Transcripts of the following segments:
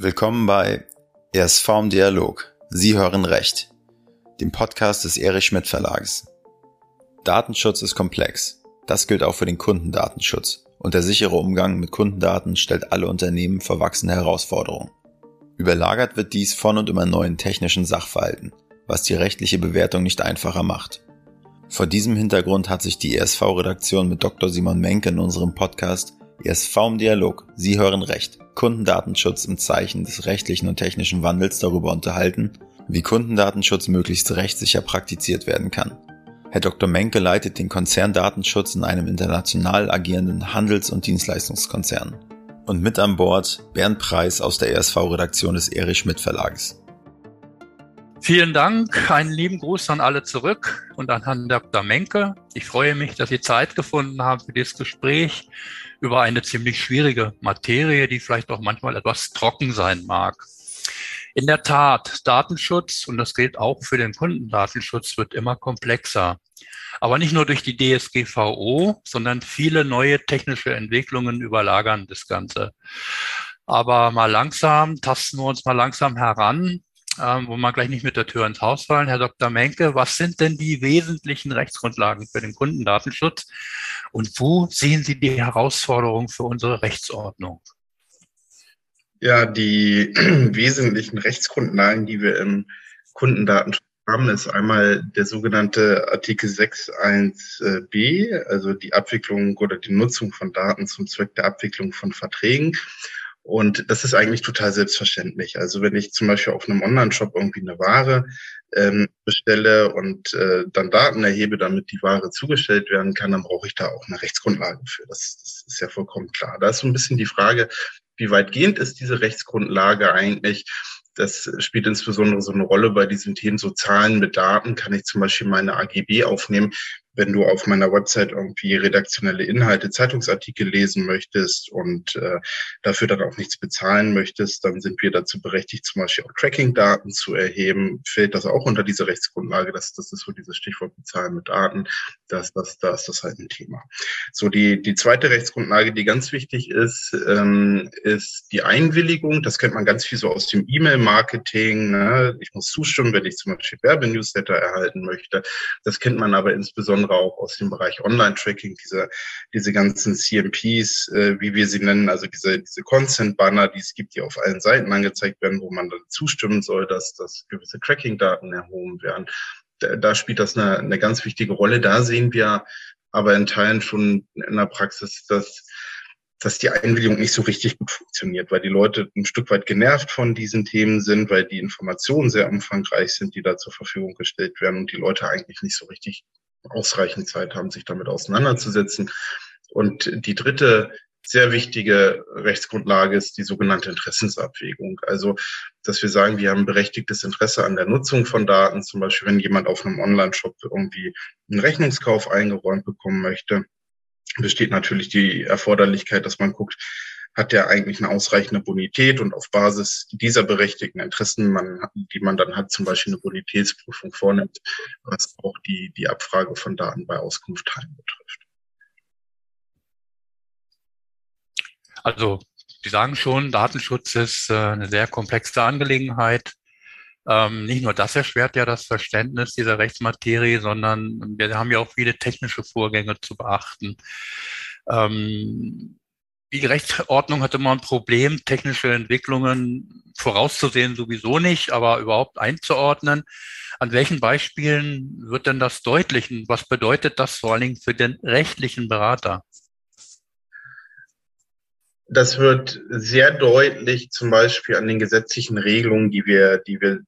Willkommen bei ESV im Dialog. Sie hören Recht, dem Podcast des Erich Schmidt Verlages. Datenschutz ist komplex. Das gilt auch für den Kundendatenschutz. Und der sichere Umgang mit Kundendaten stellt alle Unternehmen vor wachsende Herausforderungen. Überlagert wird dies von und immer neuen technischen Sachverhalten, was die rechtliche Bewertung nicht einfacher macht. Vor diesem Hintergrund hat sich die ESV-Redaktion mit Dr. Simon Menke in unserem Podcast ESV im Dialog, Sie hören Recht, Kundendatenschutz im Zeichen des rechtlichen und technischen Wandels darüber unterhalten, wie Kundendatenschutz möglichst rechtssicher praktiziert werden kann. Herr Dr. Menke leitet den Konzern Datenschutz in einem international agierenden Handels- und Dienstleistungskonzern. Und mit an Bord Bernd Preis aus der ESV-Redaktion des Erich Schmidt Verlages. Vielen Dank, einen lieben Gruß an alle zurück und an Herrn Dr. Menke. Ich freue mich, dass Sie Zeit gefunden haben für dieses Gespräch über eine ziemlich schwierige Materie, die vielleicht auch manchmal etwas trocken sein mag. In der Tat, Datenschutz, und das gilt auch für den Kundendatenschutz, wird immer komplexer. Aber nicht nur durch die DSGVO, sondern viele neue technische Entwicklungen überlagern das Ganze. Aber mal langsam, tasten wir uns mal langsam heran ähm, wo wir gleich nicht mit der Tür ins Haus fallen. Herr Dr. Menke, was sind denn die wesentlichen Rechtsgrundlagen für den Kundendatenschutz und wo sehen Sie die Herausforderungen für unsere Rechtsordnung? Ja, die wesentlichen Rechtsgrundlagen, die wir im Kundendatenschutz haben, ist einmal der sogenannte Artikel 6.1b, also die Abwicklung oder die Nutzung von Daten zum Zweck der Abwicklung von Verträgen. Und das ist eigentlich total selbstverständlich. Also wenn ich zum Beispiel auf einem Online-Shop irgendwie eine Ware ähm, bestelle und äh, dann Daten erhebe, damit die Ware zugestellt werden kann, dann brauche ich da auch eine Rechtsgrundlage für. Das, das ist ja vollkommen klar. Da ist so ein bisschen die Frage, wie weitgehend ist diese Rechtsgrundlage eigentlich? Das spielt insbesondere so eine Rolle bei diesen Themen so Zahlen mit Daten. Kann ich zum Beispiel meine AGB aufnehmen? Wenn du auf meiner Website irgendwie redaktionelle Inhalte, Zeitungsartikel lesen möchtest und äh, dafür dann auch nichts bezahlen möchtest, dann sind wir dazu berechtigt, zum Beispiel auch Tracking-Daten zu erheben. Fällt das auch unter diese Rechtsgrundlage? Das, das ist so dieses Stichwort Bezahlen mit Daten. Das, das, da ist das halt ein Thema. So, die, die zweite Rechtsgrundlage, die ganz wichtig ist, ähm, ist die Einwilligung. Das kennt man ganz viel so aus dem E-Mail-Marketing. Ne? Ich muss zustimmen, wenn ich zum Beispiel Werbenewsletter erhalten möchte. Das kennt man aber insbesondere insbesondere auch aus dem Bereich Online-Tracking, diese, diese ganzen CMPs, äh, wie wir sie nennen, also diese, diese Consent-Banner, die es gibt, die auf allen Seiten angezeigt werden, wo man dann zustimmen soll, dass, dass gewisse Tracking-Daten erhoben werden. Da, da spielt das eine, eine ganz wichtige Rolle. Da sehen wir aber in Teilen schon in der Praxis, dass dass die Einwilligung nicht so richtig gut funktioniert, weil die Leute ein Stück weit genervt von diesen Themen sind, weil die Informationen sehr umfangreich sind, die da zur Verfügung gestellt werden und die Leute eigentlich nicht so richtig ausreichend Zeit haben, sich damit auseinanderzusetzen. Und die dritte sehr wichtige Rechtsgrundlage ist die sogenannte Interessensabwägung. Also, dass wir sagen, wir haben berechtigtes Interesse an der Nutzung von Daten. Zum Beispiel, wenn jemand auf einem Online-Shop irgendwie einen Rechnungskauf eingeräumt bekommen möchte, besteht natürlich die Erforderlichkeit, dass man guckt, hat der eigentlich eine ausreichende Bonität und auf Basis dieser berechtigten Interessen, man, die man dann hat, zum Beispiel eine Bonitätsprüfung vornimmt, was auch die, die Abfrage von Daten bei Auskunft teilen betrifft. Also, Sie sagen schon, Datenschutz ist äh, eine sehr komplexe Angelegenheit. Ähm, nicht nur das erschwert ja das Verständnis dieser Rechtsmaterie, sondern wir haben ja auch viele technische Vorgänge zu beachten. Ähm, die Rechtsordnung hat immer ein Problem, technische Entwicklungen vorauszusehen sowieso nicht, aber überhaupt einzuordnen. An welchen Beispielen wird denn das deutlich? Und was bedeutet das vor allen Dingen für den rechtlichen Berater? Das wird sehr deutlich zum Beispiel an den gesetzlichen Regelungen, die wir, die wir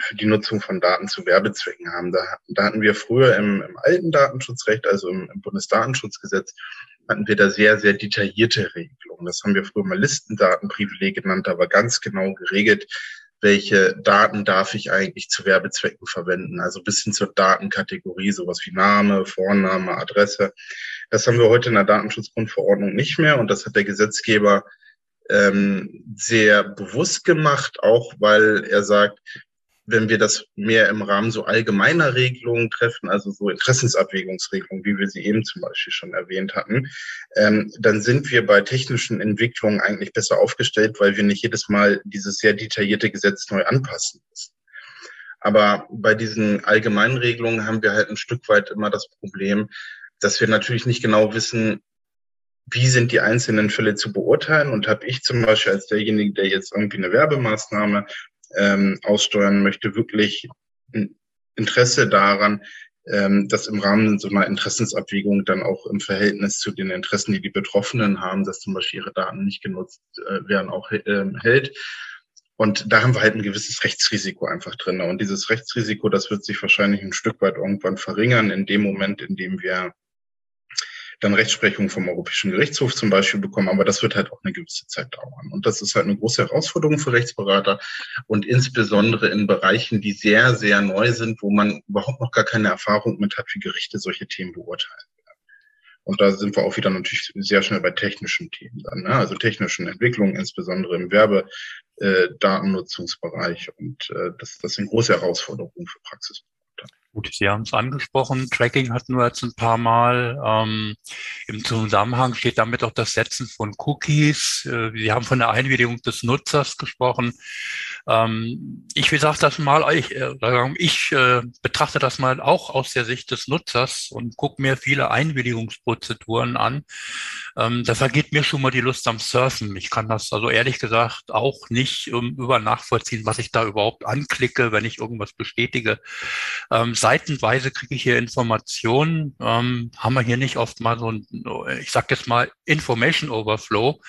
für die Nutzung von Daten zu Werbezwecken haben. Da, da hatten wir früher im, im alten Datenschutzrecht, also im, im Bundesdatenschutzgesetz, hatten wir da sehr, sehr detaillierte Regelungen. Das haben wir früher mal Listendatenprivileg genannt, aber ganz genau geregelt, welche Daten darf ich eigentlich zu Werbezwecken verwenden. Also bis hin zur Datenkategorie, sowas wie Name, Vorname, Adresse. Das haben wir heute in der Datenschutzgrundverordnung nicht mehr und das hat der Gesetzgeber ähm, sehr bewusst gemacht, auch weil er sagt, wenn wir das mehr im Rahmen so allgemeiner Regelungen treffen, also so Interessensabwägungsregelungen, wie wir sie eben zum Beispiel schon erwähnt hatten, ähm, dann sind wir bei technischen Entwicklungen eigentlich besser aufgestellt, weil wir nicht jedes Mal dieses sehr detaillierte Gesetz neu anpassen müssen. Aber bei diesen allgemeinen Regelungen haben wir halt ein Stück weit immer das Problem, dass wir natürlich nicht genau wissen, wie sind die einzelnen Fälle zu beurteilen und habe ich zum Beispiel als derjenige, der jetzt irgendwie eine Werbemaßnahme ähm, aussteuern möchte, wirklich ein Interesse daran, ähm, dass im Rahmen so einer Interessensabwägung dann auch im Verhältnis zu den Interessen, die die Betroffenen haben, dass zum Beispiel ihre Daten nicht genutzt äh, werden, auch äh, hält. Und da haben wir halt ein gewisses Rechtsrisiko einfach drin. Und dieses Rechtsrisiko, das wird sich wahrscheinlich ein Stück weit irgendwann verringern in dem Moment, in dem wir dann Rechtsprechung vom Europäischen Gerichtshof zum Beispiel bekommen, aber das wird halt auch eine gewisse Zeit dauern. Und das ist halt eine große Herausforderung für Rechtsberater und insbesondere in Bereichen, die sehr, sehr neu sind, wo man überhaupt noch gar keine Erfahrung mit hat, wie Gerichte solche Themen beurteilen. Und da sind wir auch wieder natürlich sehr schnell bei technischen Themen dann, ne? also technischen Entwicklungen, insbesondere im Werbedatennutzungsbereich. Äh, und äh, das, das sind große Herausforderungen für Praxis. Gut, Sie haben es angesprochen. Tracking hatten wir jetzt ein paar Mal. Ähm, Im Zusammenhang steht damit auch das Setzen von Cookies. Äh, Sie haben von der Einwilligung des Nutzers gesprochen. Ähm, ich will sagen das mal, ich, äh, ich äh, betrachte das mal auch aus der Sicht des Nutzers und gucke mir viele Einwilligungsprozeduren an. Ähm, da vergeht mir schon mal die Lust am Surfen. Ich kann das also ehrlich gesagt auch nicht um, über nachvollziehen, was ich da überhaupt anklicke, wenn ich irgendwas bestätige. Ähm, seitenweise kriege ich hier Informationen. Ähm, haben wir hier nicht oft mal so ein, ich sag jetzt mal, Information Overflow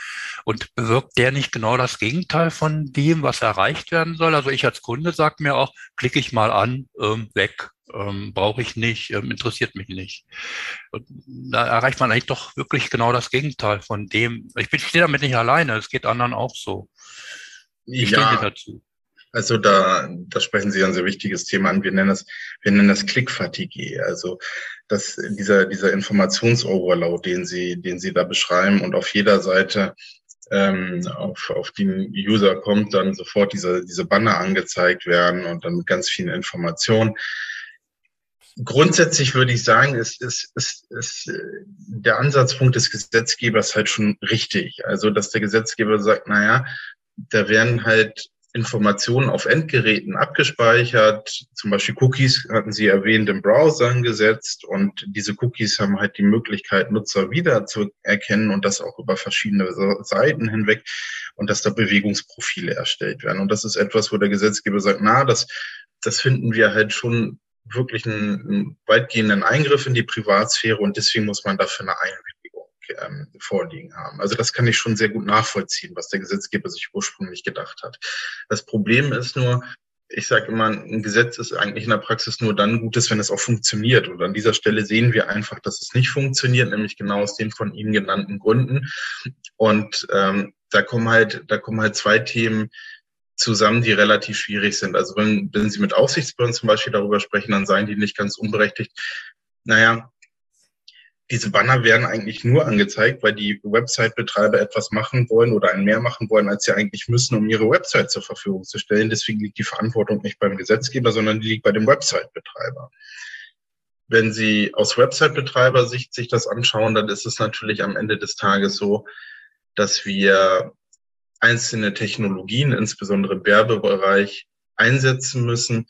und bewirkt der nicht genau das Gegenteil von dem, was erreicht werden soll? Also ich als Kunde sage mir auch, klicke ich mal an, ähm, weg, ähm, brauche ich nicht, ähm, interessiert mich nicht. Und da erreicht man eigentlich doch wirklich genau das Gegenteil von dem. Ich bin stehe damit nicht alleine, es geht anderen auch so. Ich ja. stehe dazu. Also da, da sprechen Sie ein sehr wichtiges Thema an. Wir nennen das, wir nennen das Klickfatigue. Also dass dieser, dieser Informationsoverload, den Sie, den Sie da beschreiben und auf jeder Seite ähm, auf, auf die User kommt, dann sofort diese, diese Banner angezeigt werden und dann mit ganz vielen Informationen. Grundsätzlich würde ich sagen, ist, ist, ist, ist der Ansatzpunkt des Gesetzgebers halt schon richtig. Also, dass der Gesetzgeber sagt, naja, da werden halt Informationen auf Endgeräten abgespeichert. Zum Beispiel Cookies hatten Sie erwähnt im Browser gesetzt und diese Cookies haben halt die Möglichkeit, Nutzer wiederzuerkennen und das auch über verschiedene Seiten hinweg und dass da Bewegungsprofile erstellt werden. Und das ist etwas, wo der Gesetzgeber sagt, na, das, das finden wir halt schon wirklich einen, einen weitgehenden Eingriff in die Privatsphäre und deswegen muss man dafür eine Einwilligung ähm, vorliegen haben. Also das kann ich schon sehr gut nachvollziehen, was der Gesetzgeber sich ursprünglich gedacht hat. Das Problem ist nur, ich sage immer, ein Gesetz ist eigentlich in der Praxis nur dann Gutes, wenn es auch funktioniert. Und an dieser Stelle sehen wir einfach, dass es nicht funktioniert, nämlich genau aus den von Ihnen genannten Gründen. Und ähm, da kommen halt, da kommen halt zwei Themen zusammen, die relativ schwierig sind. Also wenn, wenn Sie mit Aufsichtsbehörden zum Beispiel darüber sprechen, dann seien die nicht ganz unberechtigt. Naja, diese Banner werden eigentlich nur angezeigt, weil die Website-Betreiber etwas machen wollen oder ein mehr machen wollen, als sie eigentlich müssen, um ihre Website zur Verfügung zu stellen. Deswegen liegt die Verantwortung nicht beim Gesetzgeber, sondern die liegt bei dem Website-Betreiber. Wenn Sie aus Website-Betreiber-Sicht sich das anschauen, dann ist es natürlich am Ende des Tages so, dass wir einzelne Technologien, insbesondere im Werbebereich, einsetzen müssen,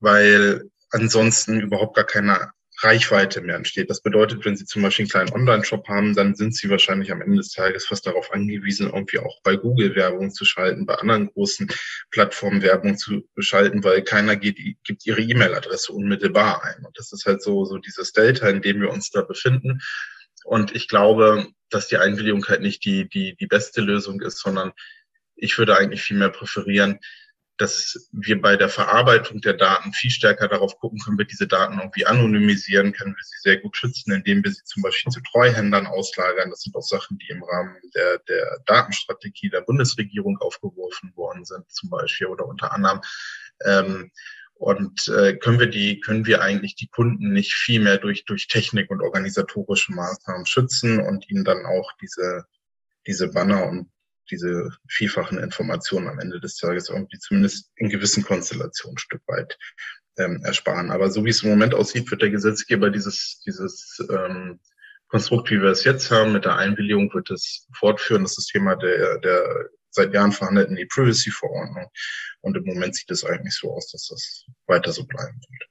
weil ansonsten überhaupt gar keine Reichweite mehr entsteht. Das bedeutet, wenn Sie zum Beispiel einen kleinen Online-Shop haben, dann sind Sie wahrscheinlich am Ende des Tages fast darauf angewiesen, irgendwie auch bei Google Werbung zu schalten, bei anderen großen Plattformen Werbung zu schalten, weil keiner geht, gibt Ihre E-Mail-Adresse unmittelbar ein. Und das ist halt so, so dieses Delta, in dem wir uns da befinden. Und ich glaube, dass die Einwilligung halt nicht die, die, die beste Lösung ist, sondern ich würde eigentlich viel mehr präferieren, dass wir bei der Verarbeitung der Daten viel stärker darauf gucken, können wir diese Daten irgendwie anonymisieren, können wir sie sehr gut schützen, indem wir sie zum Beispiel zu Treuhändern auslagern. Das sind auch Sachen, die im Rahmen der, der Datenstrategie der Bundesregierung aufgeworfen worden sind, zum Beispiel oder unter anderem. Ähm, und äh, können wir die, können wir eigentlich die Kunden nicht viel mehr durch, durch Technik und organisatorische Maßnahmen schützen und ihnen dann auch diese, diese Banner und diese vielfachen Informationen am Ende des Tages irgendwie zumindest in gewissen Konstellationen ein Stück weit ähm, ersparen. Aber so wie es im Moment aussieht, wird der Gesetzgeber dieses, dieses ähm, Konstrukt, wie wir es jetzt haben, mit der Einwilligung wird es fortführen. Das ist das Thema der, der seit Jahren verhandelten E-Privacy-Verordnung. Und im Moment sieht es eigentlich so aus, dass das weiter so bleiben wird.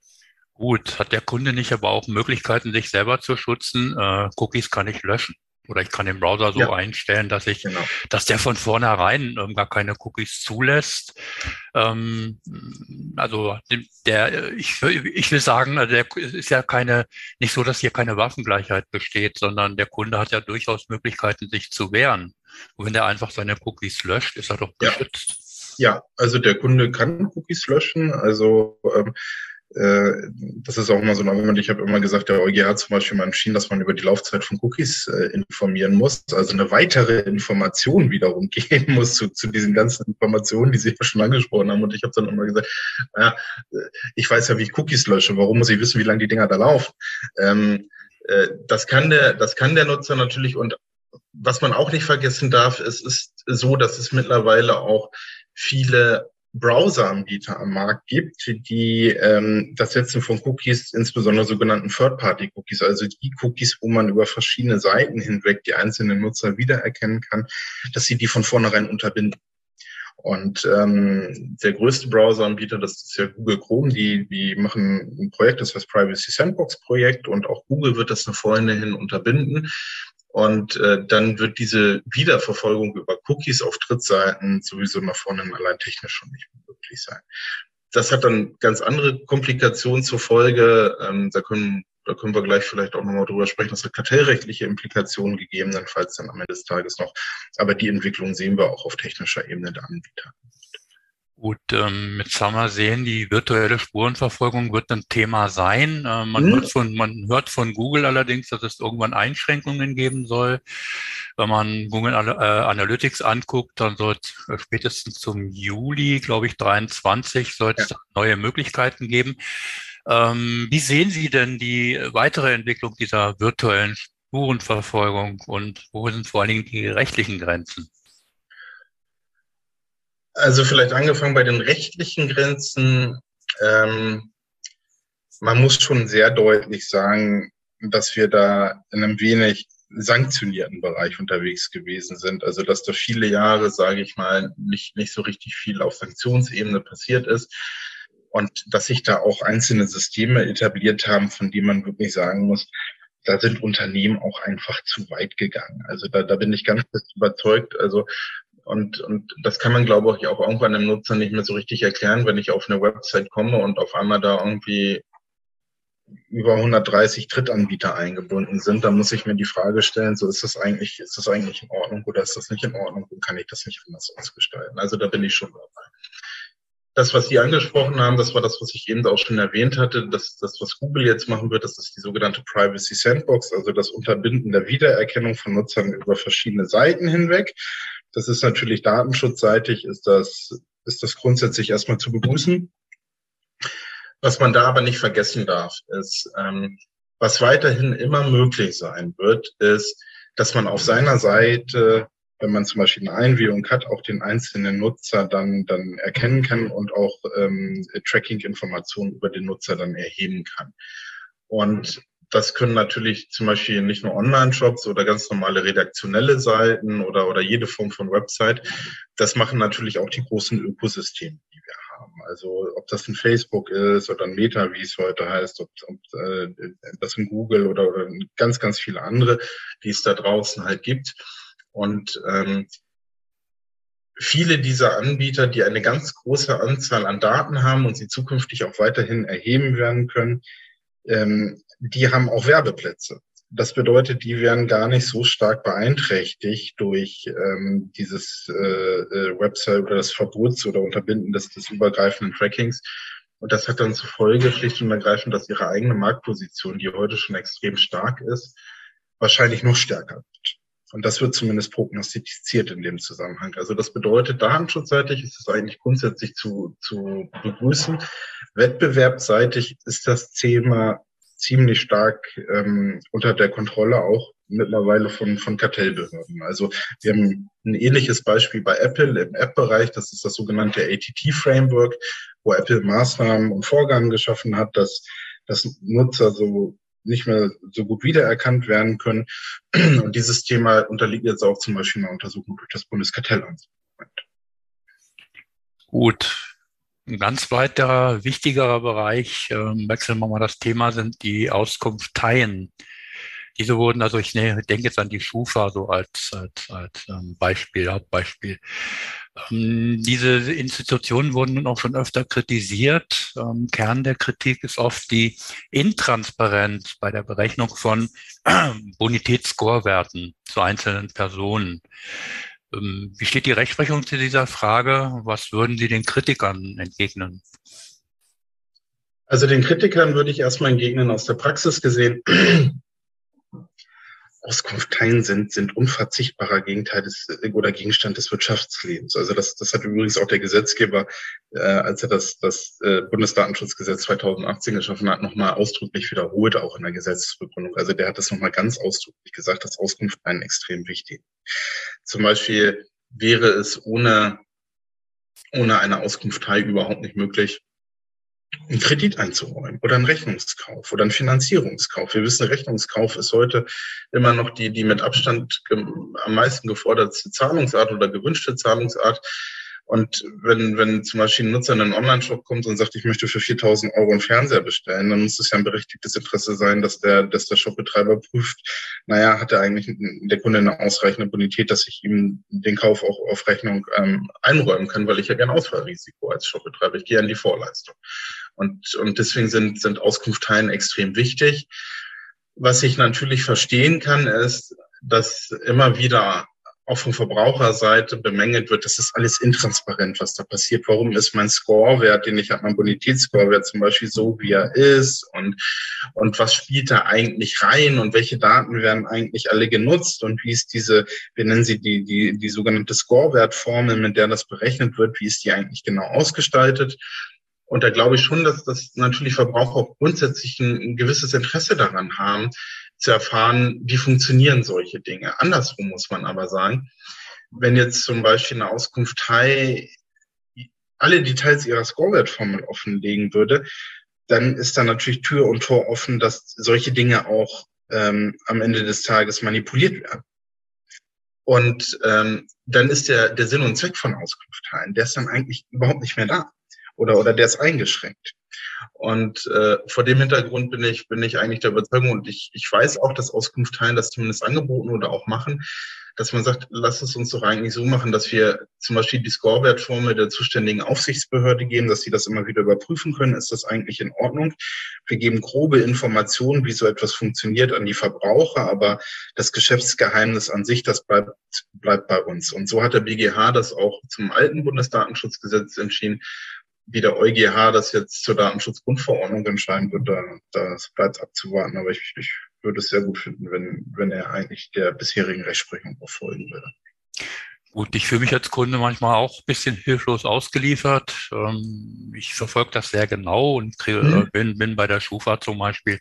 Gut, hat der Kunde nicht aber auch Möglichkeiten, sich selber zu schützen? Äh, Cookies kann ich löschen. Oder ich kann den Browser so ja. einstellen, dass ich, genau. dass der von vornherein ähm, gar keine Cookies zulässt. Ähm, also der, ich, ich will sagen, der ist ja keine, nicht so, dass hier keine Waffengleichheit besteht, sondern der Kunde hat ja durchaus Möglichkeiten, sich zu wehren. Und wenn der einfach seine Cookies löscht, ist er doch geschützt. Ja, ja also der Kunde kann Cookies löschen. Also ähm, äh, das ist auch immer so ein Argument. Ich habe immer gesagt, der EuGH hat zum Beispiel mal entschieden, dass man über die Laufzeit von Cookies äh, informieren muss. Also eine weitere Information wiederum geben muss zu, zu diesen ganzen Informationen, die Sie ja schon angesprochen haben. Und ich habe dann immer gesagt, naja, äh, ich weiß ja, wie ich Cookies lösche. Warum muss ich wissen, wie lange die Dinger da laufen? Ähm, äh, das kann der, das kann der Nutzer natürlich und was man auch nicht vergessen darf, es ist so, dass es mittlerweile auch viele Browser-Anbieter am Markt gibt, die ähm, das Setzen von Cookies, insbesondere sogenannten Third-Party-Cookies, also die Cookies, wo man über verschiedene Seiten hinweg die einzelnen Nutzer wiedererkennen kann, dass sie die von vornherein unterbinden. Und ähm, der größte Browser-Anbieter, das ist ja Google Chrome, die, die machen ein Projekt, das heißt Privacy Sandbox Projekt und auch Google wird das nach vorne hin unterbinden. Und äh, dann wird diese Wiederverfolgung über Cookies auf Drittseiten sowieso nach vorne allein technisch schon nicht möglich sein. Das hat dann ganz andere Komplikationen zur Folge. Ähm, da, können, da können wir gleich vielleicht auch nochmal drüber sprechen. Das hat kartellrechtliche Implikationen gegebenenfalls dann am Ende des Tages noch. Aber die Entwicklung sehen wir auch auf technischer Ebene der Anbieter. Gut, ähm, jetzt haben wir sehen, die virtuelle Spurenverfolgung wird ein Thema sein. Äh, man, mhm. hört von, man hört von Google allerdings, dass es irgendwann Einschränkungen geben soll. Wenn man Google äh, Analytics anguckt, dann soll es äh, spätestens zum Juli, glaube ich, 23, soll es ja. neue Möglichkeiten geben. Ähm, wie sehen Sie denn die weitere Entwicklung dieser virtuellen Spurenverfolgung und wo sind vor allen Dingen die rechtlichen Grenzen? Also vielleicht angefangen bei den rechtlichen Grenzen. Ähm, man muss schon sehr deutlich sagen, dass wir da in einem wenig sanktionierten Bereich unterwegs gewesen sind. Also dass da viele Jahre, sage ich mal, nicht, nicht so richtig viel auf Sanktionsebene passiert ist. Und dass sich da auch einzelne Systeme etabliert haben, von denen man wirklich sagen muss, da sind Unternehmen auch einfach zu weit gegangen. Also da, da bin ich ganz überzeugt. Also und, und das kann man, glaube ich, auch irgendwann dem Nutzer nicht mehr so richtig erklären, wenn ich auf eine Website komme und auf einmal da irgendwie über 130 Drittanbieter eingebunden sind, dann muss ich mir die Frage stellen, so ist das eigentlich, ist das eigentlich in Ordnung oder ist das nicht in Ordnung und kann ich das nicht anders ausgestalten? Also da bin ich schon dabei. Das, was Sie angesprochen haben, das war das, was ich eben auch schon erwähnt hatte. Das, das, was Google jetzt machen wird, das ist die sogenannte Privacy Sandbox, also das Unterbinden der Wiedererkennung von Nutzern über verschiedene Seiten hinweg. Das ist natürlich datenschutzseitig, ist das, ist das grundsätzlich erstmal zu begrüßen. Was man da aber nicht vergessen darf, ist, ähm, was weiterhin immer möglich sein wird, ist, dass man auf seiner Seite, wenn man zum Beispiel eine Einwilligung hat, auch den einzelnen Nutzer dann, dann erkennen kann und auch ähm, Tracking-Informationen über den Nutzer dann erheben kann. Und das können natürlich zum Beispiel nicht nur Online-Shops oder ganz normale redaktionelle Seiten oder, oder jede Form von Website. Das machen natürlich auch die großen Ökosysteme, die wir haben. Also ob das ein Facebook ist oder ein Meta, wie es heute heißt, ob, ob äh, das ein Google oder, oder ganz, ganz viele andere, die es da draußen halt gibt. Und ähm, viele dieser Anbieter, die eine ganz große Anzahl an Daten haben und sie zukünftig auch weiterhin erheben werden können, ähm, die haben auch Werbeplätze. Das bedeutet, die werden gar nicht so stark beeinträchtigt durch ähm, dieses äh, äh, Website oder das Verbots oder Unterbinden des, des übergreifenden Trackings. Und das hat dann zur Folge schlicht und ergreifend, dass ihre eigene Marktposition, die heute schon extrem stark ist, wahrscheinlich noch stärker wird. Und das wird zumindest prognostiziert in dem Zusammenhang. Also das bedeutet, datenschutzseitig ist es eigentlich grundsätzlich zu, zu begrüßen. Wettbewerbsseitig ist das Thema ziemlich stark ähm, unter der Kontrolle auch mittlerweile von, von Kartellbehörden. Also wir haben ein ähnliches Beispiel bei Apple im App-Bereich. Das ist das sogenannte ATT-Framework, wo Apple Maßnahmen und Vorgaben geschaffen hat, dass, dass Nutzer so nicht mehr so gut wiedererkannt werden können. Und dieses Thema unterliegt jetzt auch zum Beispiel einer Untersuchung durch das Bundeskartellamt. Gut. Ein ganz weiterer, wichtigerer Bereich, äh, wechseln wir mal das Thema, sind die Auskunfteien. Diese wurden, also ich denke jetzt an die Schufa so als, als, als ähm, Beispiel, Hauptbeispiel. Ähm, diese Institutionen wurden nun auch schon öfter kritisiert. Ähm, Kern der Kritik ist oft die Intransparenz bei der Berechnung von Bonitätsscorewerten zu einzelnen Personen. Ähm, wie steht die Rechtsprechung zu dieser Frage? Was würden Sie den Kritikern entgegnen? Also den Kritikern würde ich erstmal entgegnen aus der Praxis gesehen. Auskunftteilen sind, sind unverzichtbarer Gegenteil des, oder Gegenstand des Wirtschaftslebens. Also das, das hat übrigens auch der Gesetzgeber, äh, als er das, das äh, Bundesdatenschutzgesetz 2018 geschaffen hat, nochmal ausdrücklich wiederholt, auch in der Gesetzesbegründung. Also der hat das nochmal ganz ausdrücklich gesagt, dass Auskunftteilen extrem wichtig. Zum Beispiel wäre es ohne, ohne eine Auskunftteil überhaupt nicht möglich, einen Kredit einzuräumen oder einen Rechnungskauf oder einen Finanzierungskauf. Wir wissen, Rechnungskauf ist heute immer noch die, die mit Abstand am meisten geforderte Zahlungsart oder gewünschte Zahlungsart. Und wenn, wenn zum Beispiel ein Nutzer in einen Online-Shop kommt und sagt, ich möchte für 4000 Euro einen Fernseher bestellen, dann muss es ja ein berechtigtes Interesse sein, dass der, dass der Shopbetreiber prüft, naja, hat er eigentlich der Kunde eine ausreichende Bonität, dass ich ihm den Kauf auch auf Rechnung ähm, einräumen kann, weil ich ja kein Ausfallrisiko als Shopbetreiber, ich gehe an die Vorleistung. Und, und deswegen sind, sind Auskunftsteilen extrem wichtig. Was ich natürlich verstehen kann, ist, dass immer wieder auch von Verbraucherseite bemängelt wird, das ist alles intransparent, was da passiert. Warum ist mein Scorewert, den ich habe, mein Bonitätsscorewert zum Beispiel so, wie er ist und, und was spielt da eigentlich rein und welche Daten werden eigentlich alle genutzt und wie ist diese, wir nennen sie die, die, die sogenannte Scorewertformel, mit der das berechnet wird, wie ist die eigentlich genau ausgestaltet? Und da glaube ich schon, dass das natürlich Verbraucher auch grundsätzlich ein, ein gewisses Interesse daran haben, zu erfahren, wie funktionieren solche Dinge. Andersrum muss man aber sagen, wenn jetzt zum Beispiel eine Auskunft High alle Details ihrer Scorewert-Formel offenlegen würde, dann ist da natürlich Tür und Tor offen, dass solche Dinge auch ähm, am Ende des Tages manipuliert werden. Und ähm, dann ist der, der Sinn und Zweck von Auskunftteilen, der ist dann eigentlich überhaupt nicht mehr da oder, oder der ist eingeschränkt. Und äh, vor dem Hintergrund bin ich, bin ich eigentlich der Überzeugung und ich, ich weiß auch, dass Auskunftteilen das zumindest angeboten oder auch machen, dass man sagt, lass es uns doch eigentlich so machen, dass wir zum Beispiel die Scorewertformel der zuständigen Aufsichtsbehörde geben, dass sie das immer wieder überprüfen können. Ist das eigentlich in Ordnung? Wir geben grobe Informationen, wie so etwas funktioniert an die Verbraucher, aber das Geschäftsgeheimnis an sich, das bleibt, bleibt bei uns. Und so hat der BGH das auch zum alten Bundesdatenschutzgesetz entschieden wie der EuGH das jetzt zur Datenschutzgrundverordnung entscheiden wird, da, das bleibt abzuwarten. Aber ich, ich würde es sehr gut finden, wenn, wenn er eigentlich der bisherigen Rechtsprechung auch folgen würde. Gut, ich fühle mich als Kunde manchmal auch ein bisschen hilflos ausgeliefert. Ähm, ich verfolge das sehr genau und kriege, mhm. bin, bin bei der Schufa zum Beispiel,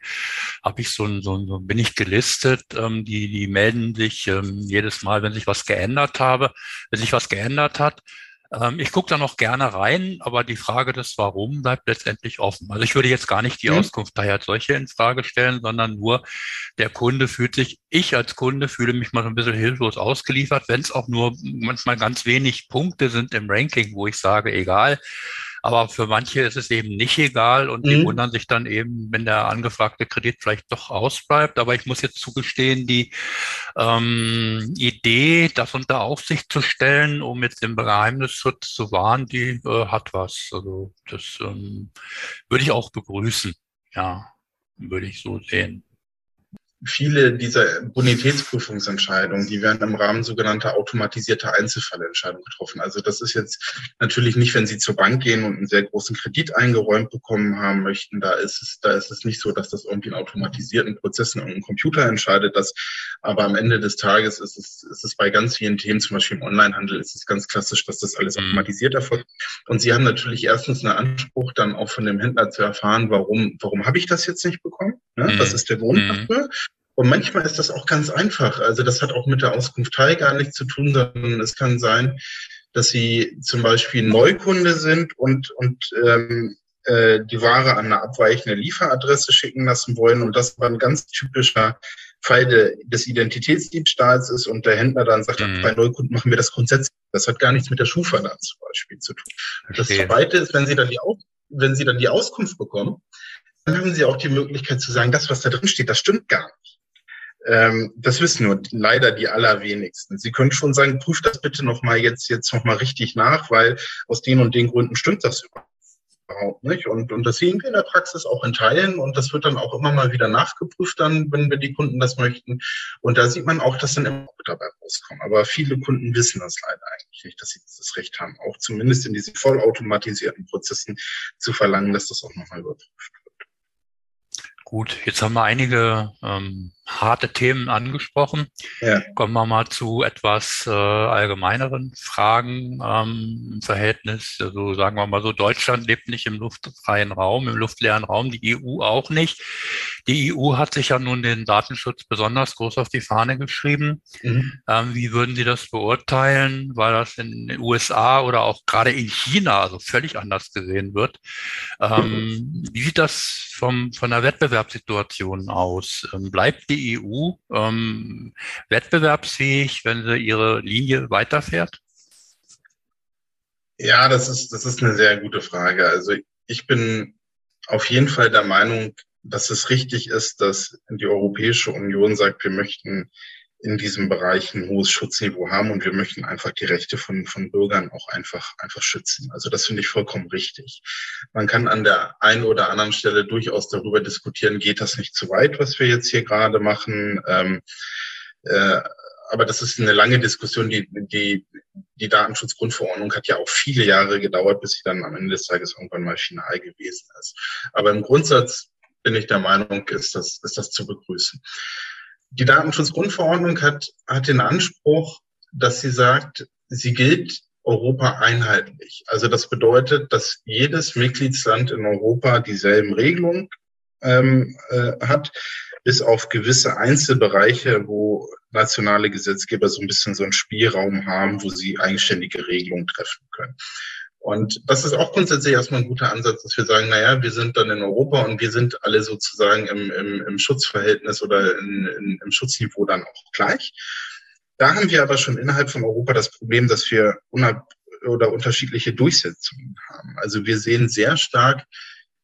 habe ich so ein, so ein, bin ich gelistet. Ähm, die, die melden sich ähm, jedes Mal, wenn sich was geändert habe, wenn sich was geändert hat. Ähm, ich gucke da noch gerne rein, aber die Frage des Warum bleibt letztendlich offen. Also ich würde jetzt gar nicht die mhm. Auskunft daher als solche in Frage stellen, sondern nur der Kunde fühlt sich, ich als Kunde fühle mich mal so ein bisschen hilflos ausgeliefert, wenn es auch nur manchmal ganz wenig Punkte sind im Ranking, wo ich sage, egal, aber für manche ist es eben nicht egal und die mhm. wundern sich dann eben, wenn der angefragte Kredit vielleicht doch ausbleibt. Aber ich muss jetzt zugestehen, die ähm, Idee, das unter Aufsicht zu stellen, um jetzt den Geheimnisschutz zu wahren, die äh, hat was. Also das ähm, würde ich auch begrüßen. Ja, würde ich so sehen viele dieser Bonitätsprüfungsentscheidungen, die werden im Rahmen sogenannter automatisierter Einzelfallentscheidungen getroffen. Also das ist jetzt natürlich nicht, wenn Sie zur Bank gehen und einen sehr großen Kredit eingeräumt bekommen haben möchten, da ist es, da ist es nicht so, dass das irgendwie in automatisierten Prozessen irgendein Computer entscheidet. Das, aber am Ende des Tages ist es, ist es bei ganz vielen Themen, zum Beispiel im Onlinehandel, ist es ganz klassisch, dass das alles mhm. automatisiert erfolgt. Und Sie haben natürlich erstens einen Anspruch, dann auch von dem Händler zu erfahren, warum, warum habe ich das jetzt nicht bekommen? Ne? Was ist der Grund mhm. dafür? Und manchmal ist das auch ganz einfach. Also das hat auch mit der Auskunft Teil gar nichts zu tun, sondern es kann sein, dass Sie zum Beispiel Neukunde sind und, und ähm, äh, die Ware an eine abweichende Lieferadresse schicken lassen wollen und das war ein ganz typischer Fall de, des Identitätsdiebstahls ist und der Händler dann sagt, mhm. bei Neukunden machen wir das grundsätzlich. Das hat gar nichts mit der Schufa dann zum Beispiel zu tun. Verstehe. Das Zweite ist, wenn Sie dann die, wenn Sie dann die Auskunft bekommen, dann haben Sie auch die Möglichkeit zu sagen, das, was da drin steht, das stimmt gar nicht. Ähm, das wissen nur leider die allerwenigsten. Sie können schon sagen, prüft das bitte nochmal jetzt, jetzt nochmal richtig nach, weil aus den und den Gründen stimmt das überhaupt nicht. Und, und das sehen wir in der Praxis auch in Teilen und das wird dann auch immer mal wieder nachgeprüft dann, wenn wir die Kunden das möchten. Und da sieht man auch, dass dann immer dabei rauskommen. Aber viele Kunden wissen das leider eigentlich nicht, dass sie dieses Recht haben, auch zumindest in diesen vollautomatisierten Prozessen zu verlangen, dass das auch nochmal überprüft wird. Gut, jetzt haben wir einige ähm, harte Themen angesprochen. Ja. Kommen wir mal zu etwas äh, allgemeineren Fragen ähm, im Verhältnis. Also sagen wir mal so, Deutschland lebt nicht im luftfreien Raum, im luftleeren Raum, die EU auch nicht. Die EU hat sich ja nun den Datenschutz besonders groß auf die Fahne geschrieben. Mhm. Ähm, wie würden Sie das beurteilen, weil das in den USA oder auch gerade in China also völlig anders gesehen wird? Ähm, wie sieht das vom, von der Wettbewerbssituation aus? Ähm, bleibt die die EU ähm, wettbewerbsfähig, wenn sie ihre Linie weiterfährt? Ja, das ist, das ist eine sehr gute Frage. Also ich bin auf jeden Fall der Meinung, dass es richtig ist, dass die Europäische Union sagt, wir möchten in diesem Bereich ein hohes Schutzniveau haben und wir möchten einfach die Rechte von, von Bürgern auch einfach, einfach schützen. Also das finde ich vollkommen richtig. Man kann an der einen oder anderen Stelle durchaus darüber diskutieren, geht das nicht zu weit, was wir jetzt hier gerade machen. Ähm, äh, aber das ist eine lange Diskussion. Die, die, die Datenschutzgrundverordnung hat ja auch viele Jahre gedauert, bis sie dann am Ende des Tages irgendwann mal final gewesen ist. Aber im Grundsatz bin ich der Meinung, ist das, ist das zu begrüßen. Die Datenschutzgrundverordnung hat, hat den Anspruch, dass sie sagt, sie gilt Europa einheitlich. Also das bedeutet, dass jedes Mitgliedsland in Europa dieselben Regelungen ähm, äh, hat, bis auf gewisse Einzelbereiche, wo nationale Gesetzgeber so ein bisschen so einen Spielraum haben, wo sie eigenständige Regelungen treffen können. Und das ist auch grundsätzlich erstmal ein guter Ansatz, dass wir sagen, naja, wir sind dann in Europa und wir sind alle sozusagen im, im, im Schutzverhältnis oder in, in, im Schutzniveau dann auch gleich. Da haben wir aber schon innerhalb von Europa das Problem, dass wir unab oder unterschiedliche Durchsetzungen haben. Also wir sehen sehr stark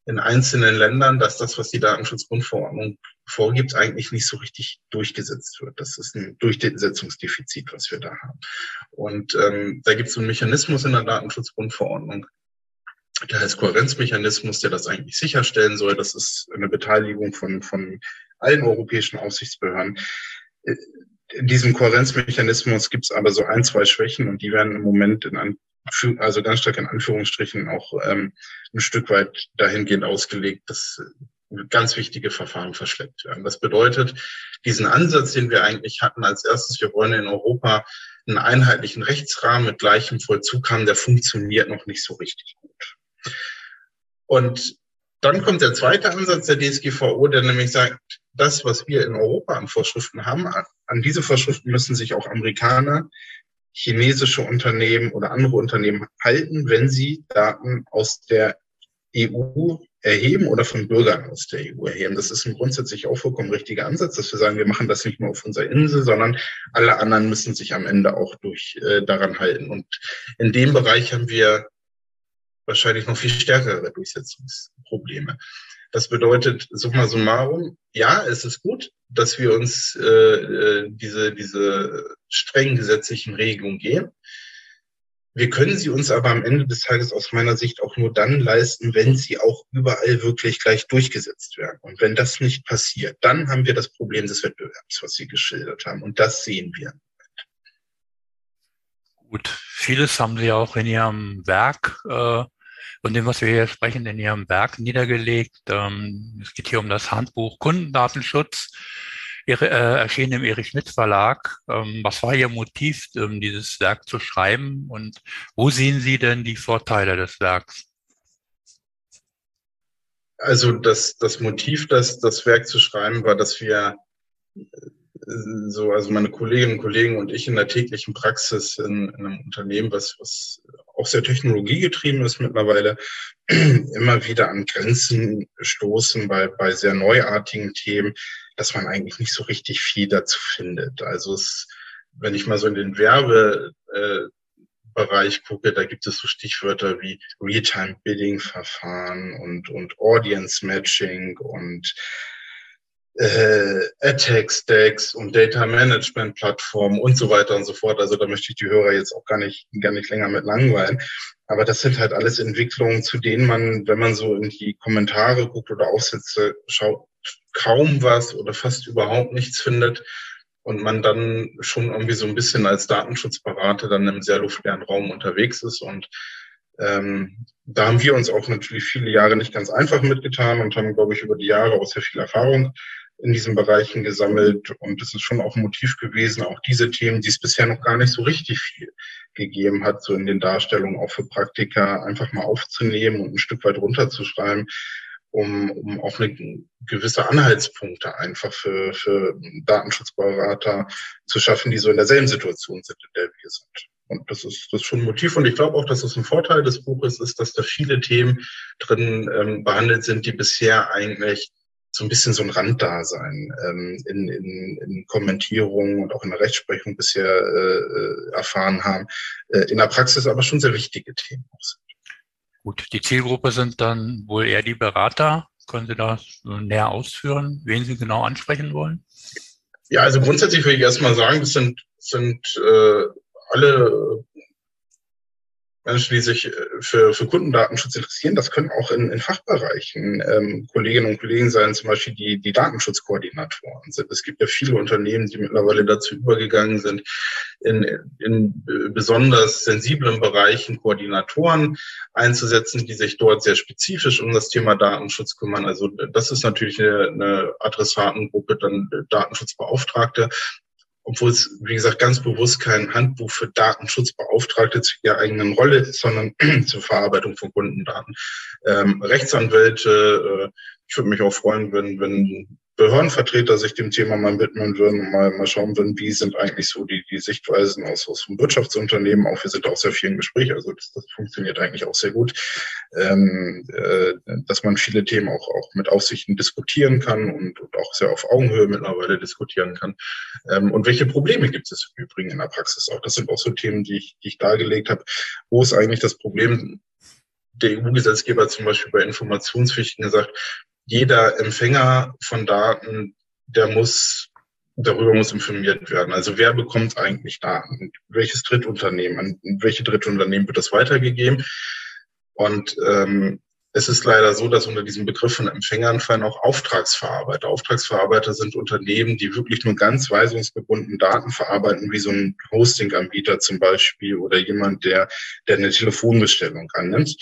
in einzelnen Ländern, dass das, was die Datenschutzgrundverordnung vorgibt, eigentlich nicht so richtig durchgesetzt wird. Das ist ein Durchsetzungsdefizit, was wir da haben. Und ähm, da gibt es einen Mechanismus in der Datenschutzgrundverordnung, der heißt Kohärenzmechanismus, der das eigentlich sicherstellen soll. Das ist eine Beteiligung von, von allen europäischen Aufsichtsbehörden. In diesem Kohärenzmechanismus gibt es aber so ein, zwei Schwächen und die werden im Moment in also ganz stark in Anführungsstrichen auch ähm, ein Stück weit dahingehend ausgelegt, dass ganz wichtige Verfahren verschleppt werden. Das bedeutet, diesen Ansatz, den wir eigentlich hatten als erstes, wir wollen in Europa einen einheitlichen Rechtsrahmen mit gleichem Vollzug haben, der funktioniert noch nicht so richtig gut. Und dann kommt der zweite Ansatz der DSGVO, der nämlich sagt, das, was wir in Europa an Vorschriften haben, an diese Vorschriften müssen sich auch Amerikaner chinesische Unternehmen oder andere Unternehmen halten, wenn sie Daten aus der EU erheben oder von Bürgern aus der EU erheben. Das ist ein grundsätzlich auch vollkommen richtiger Ansatz, dass wir sagen, wir machen das nicht nur auf unserer Insel, sondern alle anderen müssen sich am Ende auch durch äh, daran halten. Und in dem Bereich haben wir wahrscheinlich noch viel stärkere Durchsetzungsprobleme. Das bedeutet, summa summarum, ja, es ist gut, dass wir uns äh, äh, diese, diese streng gesetzlichen Regelungen geben. Wir können sie uns aber am Ende des Tages aus meiner Sicht auch nur dann leisten, wenn sie auch überall wirklich gleich durchgesetzt werden. Und wenn das nicht passiert, dann haben wir das Problem des Wettbewerbs, was Sie geschildert haben. Und das sehen wir. Gut, vieles haben Sie auch in Ihrem Werk äh, von dem, was wir hier sprechen, in Ihrem Werk niedergelegt. Ähm, es geht hier um das Handbuch Kundendatenschutz, Äh, erschienen im Erich Schmidt Verlag. Ähm, was war Ihr Motiv, ähm, dieses Werk zu schreiben und wo sehen Sie denn die Vorteile des Werks? Also das, das Motiv, das, das Werk zu schreiben, war, dass wir so, also meine Kolleginnen und Kollegen und ich in der täglichen Praxis in, in einem Unternehmen, was, was auch sehr technologiegetrieben ist mittlerweile, immer wieder an Grenzen stoßen bei, bei sehr neuartigen Themen, dass man eigentlich nicht so richtig viel dazu findet. Also es, wenn ich mal so in den Werbe, äh, gucke, da gibt es so Stichwörter wie Real-Time-Bidding-Verfahren und, und Audience-Matching und äh, Attack-Stacks und Data-Management-Plattformen und so weiter und so fort. Also da möchte ich die Hörer jetzt auch gar nicht, gar nicht länger mit langweilen. Aber das sind halt alles Entwicklungen, zu denen man, wenn man so in die Kommentare guckt oder Aufsätze schaut, kaum was oder fast überhaupt nichts findet und man dann schon irgendwie so ein bisschen als Datenschutzberater dann im sehr luftleeren Raum unterwegs ist. Und ähm, da haben wir uns auch natürlich viele Jahre nicht ganz einfach mitgetan und haben, glaube ich, über die Jahre auch sehr viel Erfahrung in diesen Bereichen gesammelt. Und es ist schon auch ein Motiv gewesen, auch diese Themen, die es bisher noch gar nicht so richtig viel gegeben hat, so in den Darstellungen auch für Praktika einfach mal aufzunehmen und ein Stück weit runterzuschreiben, um, um auch eine gewisse Anhaltspunkte einfach für, für Datenschutzberater zu schaffen, die so in derselben Situation sind, in der wir sind. Und das ist, das ist schon ein Motiv. Und ich glaube auch, dass das ein Vorteil des Buches ist, dass da viele Themen drin ähm, behandelt sind, die bisher eigentlich so ein bisschen so ein Randdasein ähm, in, in, in Kommentierungen und auch in der Rechtsprechung bisher äh, erfahren haben, äh, in der Praxis aber schon sehr wichtige Themen auch sind. Gut, die Zielgruppe sind dann wohl eher die Berater. Können Sie das näher ausführen, wen Sie genau ansprechen wollen? Ja, also grundsätzlich würde ich erstmal sagen, das sind, sind äh, alle Menschen, die sich äh, für, für Kundendatenschutz interessieren, das können auch in, in Fachbereichen ähm, Kolleginnen und Kollegen sein, zum Beispiel die, die Datenschutzkoordinatoren sind. Es gibt ja viele Unternehmen, die mittlerweile dazu übergegangen sind, in, in besonders sensiblen Bereichen Koordinatoren einzusetzen, die sich dort sehr spezifisch um das Thema Datenschutz kümmern. Also das ist natürlich eine, eine Adressatengruppe, dann Datenschutzbeauftragte obwohl es, wie gesagt, ganz bewusst kein Handbuch für Datenschutzbeauftragte zu ihrer eigenen Rolle ist, sondern zur Verarbeitung von Kundendaten. Ähm, Rechtsanwälte, äh, ich würde mich auch freuen, wenn, wenn Behördenvertreter sich dem Thema mal widmen würden und mal, mal schauen würden, wie sind eigentlich so die, die Sichtweisen aus, aus dem Wirtschaftsunternehmen. Auch wir sind auch sehr viel im Gespräch, also das, das funktioniert eigentlich auch sehr gut, ähm, äh, dass man viele Themen auch, auch mit Aufsichten diskutieren kann und, und auch sehr auf Augenhöhe mittlerweile diskutieren kann. Ähm, und welche Probleme gibt es im Übrigen in der Praxis auch? Das sind auch so Themen, die ich, die ich dargelegt habe. Wo ist eigentlich das Problem der EU-Gesetzgeber zum Beispiel bei Informationspflichten gesagt, jeder Empfänger von Daten, der muss darüber muss informiert werden. Also wer bekommt eigentlich Daten? Welches Drittunternehmen? An welche Drittunternehmen wird das weitergegeben? Und ähm, es ist leider so, dass unter diesem Begriff von Empfängern fallen auch Auftragsverarbeiter. Auftragsverarbeiter sind Unternehmen, die wirklich nur ganz weisungsgebunden Daten verarbeiten, wie so ein Hosting-Anbieter zum Beispiel oder jemand, der, der eine Telefonbestellung annimmt.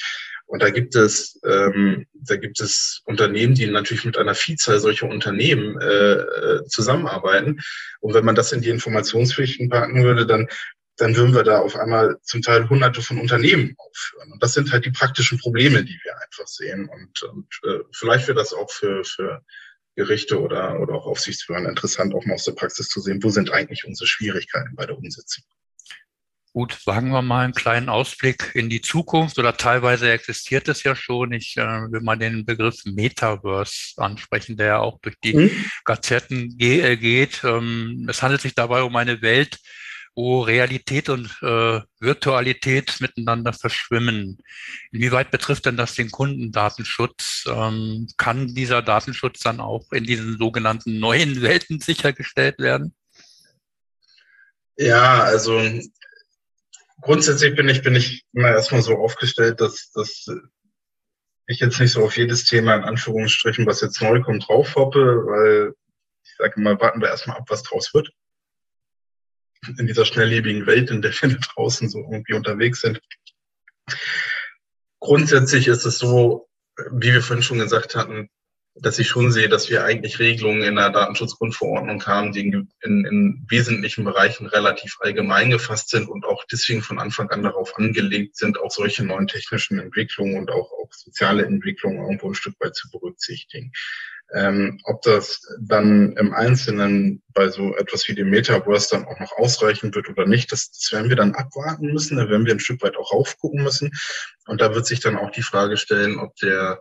Und da gibt es, ähm, da gibt es Unternehmen, die natürlich mit einer Vielzahl solcher Unternehmen äh, äh, zusammenarbeiten. Und wenn man das in die Informationspflichten packen würde, dann dann würden wir da auf einmal zum Teil hunderte von Unternehmen aufführen. Und das sind halt die praktischen Probleme, die wir einfach sehen. Und, und äh, vielleicht wäre das auch für, für Gerichte oder, oder auch Aufsichtsbehörden interessant, auch mal aus der Praxis zu sehen, wo sind eigentlich unsere Schwierigkeiten bei der Umsetzung. Gut, wagen wir mal einen kleinen Ausblick in die Zukunft oder teilweise existiert es ja schon. Ich äh, will mal den Begriff Metaverse ansprechen, der ja auch durch die mhm. Gazetten ge äh, geht. Ähm, es handelt sich dabei um eine Welt, wo Realität und äh, Virtualität miteinander verschwimmen. Inwieweit betrifft denn das den Kundendatenschutz? Ähm, kann dieser Datenschutz dann auch in diesen sogenannten neuen Welten sichergestellt werden? Ja, also grundsätzlich bin ich, bin ich immer erstmal so aufgestellt, dass, dass ich jetzt nicht so auf jedes Thema in Anführungsstrichen, was jetzt neu kommt, draufhoppe, weil ich sage mal, warten wir erstmal ab, was draus wird. In dieser schnelllebigen Welt, in der wir draußen so irgendwie unterwegs sind. Grundsätzlich ist es so, wie wir vorhin schon gesagt hatten, dass ich schon sehe, dass wir eigentlich Regelungen in der Datenschutzgrundverordnung haben, die in, in, wesentlichen Bereichen relativ allgemein gefasst sind und auch deswegen von Anfang an darauf angelegt sind, auch solche neuen technischen Entwicklungen und auch, auch soziale Entwicklungen irgendwo ein Stück weit zu berücksichtigen. Ähm, ob das dann im Einzelnen bei so etwas wie dem Metaverse dann auch noch ausreichen wird oder nicht, das, das werden wir dann abwarten müssen. Da werden wir ein Stück weit auch raufgucken müssen. Und da wird sich dann auch die Frage stellen, ob der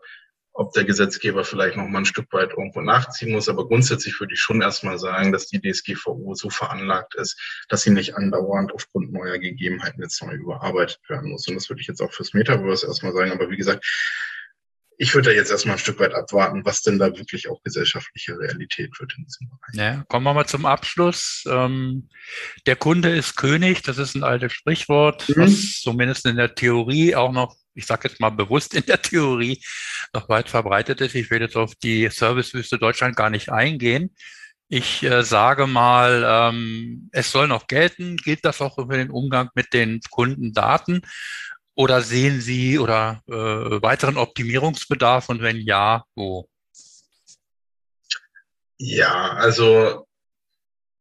ob der Gesetzgeber vielleicht noch mal ein Stück weit irgendwo nachziehen muss. Aber grundsätzlich würde ich schon erstmal sagen, dass die DSGVO so veranlagt ist, dass sie nicht andauernd aufgrund neuer Gegebenheiten jetzt neu überarbeitet werden muss. Und das würde ich jetzt auch fürs Metaverse erstmal sagen. Aber wie gesagt, ich würde da jetzt erstmal ein Stück weit abwarten, was denn da wirklich auch gesellschaftliche Realität wird in diesem Bereich. Ja, kommen wir mal zum Abschluss. Ähm, der Kunde ist König, das ist ein altes Sprichwort, mhm. was zumindest in der Theorie auch noch, ich sage jetzt mal bewusst in der Theorie, noch weit verbreitet ist. Ich will jetzt auf die Servicewüste Deutschland gar nicht eingehen. Ich äh, sage mal, ähm, es soll noch gelten. Gilt das auch über den Umgang mit den Kundendaten? Oder sehen Sie oder äh, weiteren Optimierungsbedarf und wenn ja, wo? Ja, also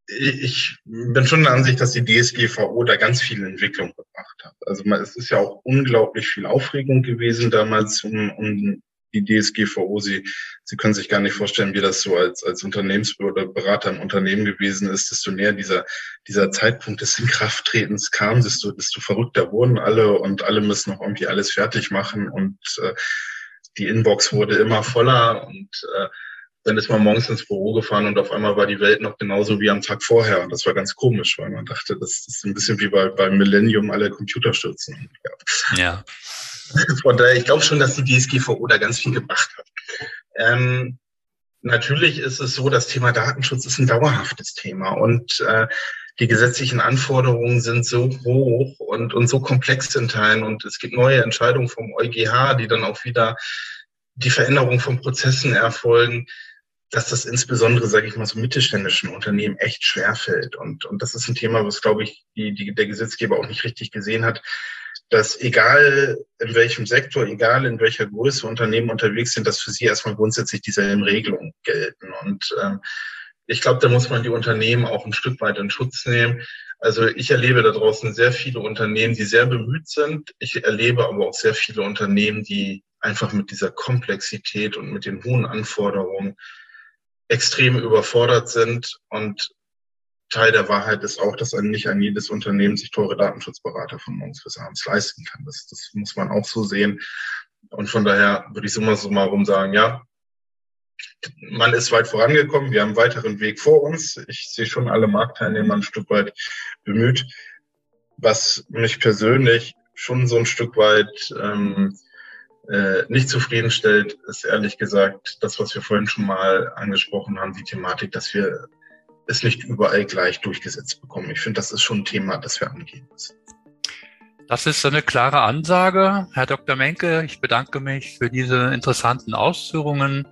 ich bin schon der Ansicht, dass die DSGVO da ganz viel Entwicklung gebracht hat. Also es ist ja auch unglaublich viel Aufregung gewesen damals um, um die DSGVO. Sie, Sie können sich gar nicht vorstellen, wie das so als, als Unternehmensbürger oder Berater im Unternehmen gewesen ist. Desto näher dieser, dieser Zeitpunkt des Inkrafttretens kam, desto, desto verrückter wurden alle und alle müssen noch irgendwie alles fertig machen und äh, die Inbox wurde immer voller und äh, dann ist man morgens ins Büro gefahren und auf einmal war die Welt noch genauso wie am Tag vorher. Und das war ganz komisch, weil man dachte, das ist ein bisschen wie bei, beim Millennium alle Computer stürzen. Ja. Von daher, ich glaube schon, dass die DSGVO da ganz viel gebracht hat. Ähm, natürlich ist es so, das Thema Datenschutz ist ein dauerhaftes Thema und äh, die gesetzlichen Anforderungen sind so hoch und, und so komplex in Teilen und es gibt neue Entscheidungen vom EuGH, die dann auch wieder die Veränderung von Prozessen erfolgen, dass das insbesondere, sage ich mal, so mittelständischen Unternehmen echt schwerfällt. Und, und das ist ein Thema, was, glaube ich, die, die, der Gesetzgeber auch nicht richtig gesehen hat, dass egal in welchem Sektor, egal in welcher Größe Unternehmen unterwegs sind, dass für sie erstmal grundsätzlich dieselben Regelungen gelten. Und ähm, ich glaube, da muss man die Unternehmen auch ein Stück weit in Schutz nehmen. Also ich erlebe da draußen sehr viele Unternehmen, die sehr bemüht sind. Ich erlebe aber auch sehr viele Unternehmen, die einfach mit dieser Komplexität und mit den hohen Anforderungen extrem überfordert sind und Teil der Wahrheit ist auch, dass nicht ein jedes Unternehmen sich teure Datenschutzberater von morgens bis abends leisten kann. Das, das muss man auch so sehen. Und von daher würde ich mal so mal rum sagen, ja, man ist weit vorangekommen, wir haben einen weiteren Weg vor uns. Ich sehe schon alle Marktteilnehmer ein Stück weit bemüht. Was mich persönlich schon so ein Stück weit ähm, äh, nicht zufriedenstellt, ist ehrlich gesagt das, was wir vorhin schon mal angesprochen haben, die Thematik, dass wir es nicht überall gleich durchgesetzt bekommen. Ich finde, das ist schon ein Thema, das wir angehen müssen. Das ist eine klare Ansage. Herr Dr. Menke, ich bedanke mich für diese interessanten Ausführungen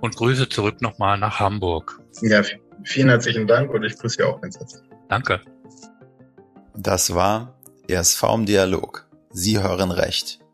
und grüße zurück nochmal nach Hamburg. Ja, vielen herzlichen Dank und ich grüße Sie auch ganz herzlich. Danke. Das war ESV im Dialog. Sie hören recht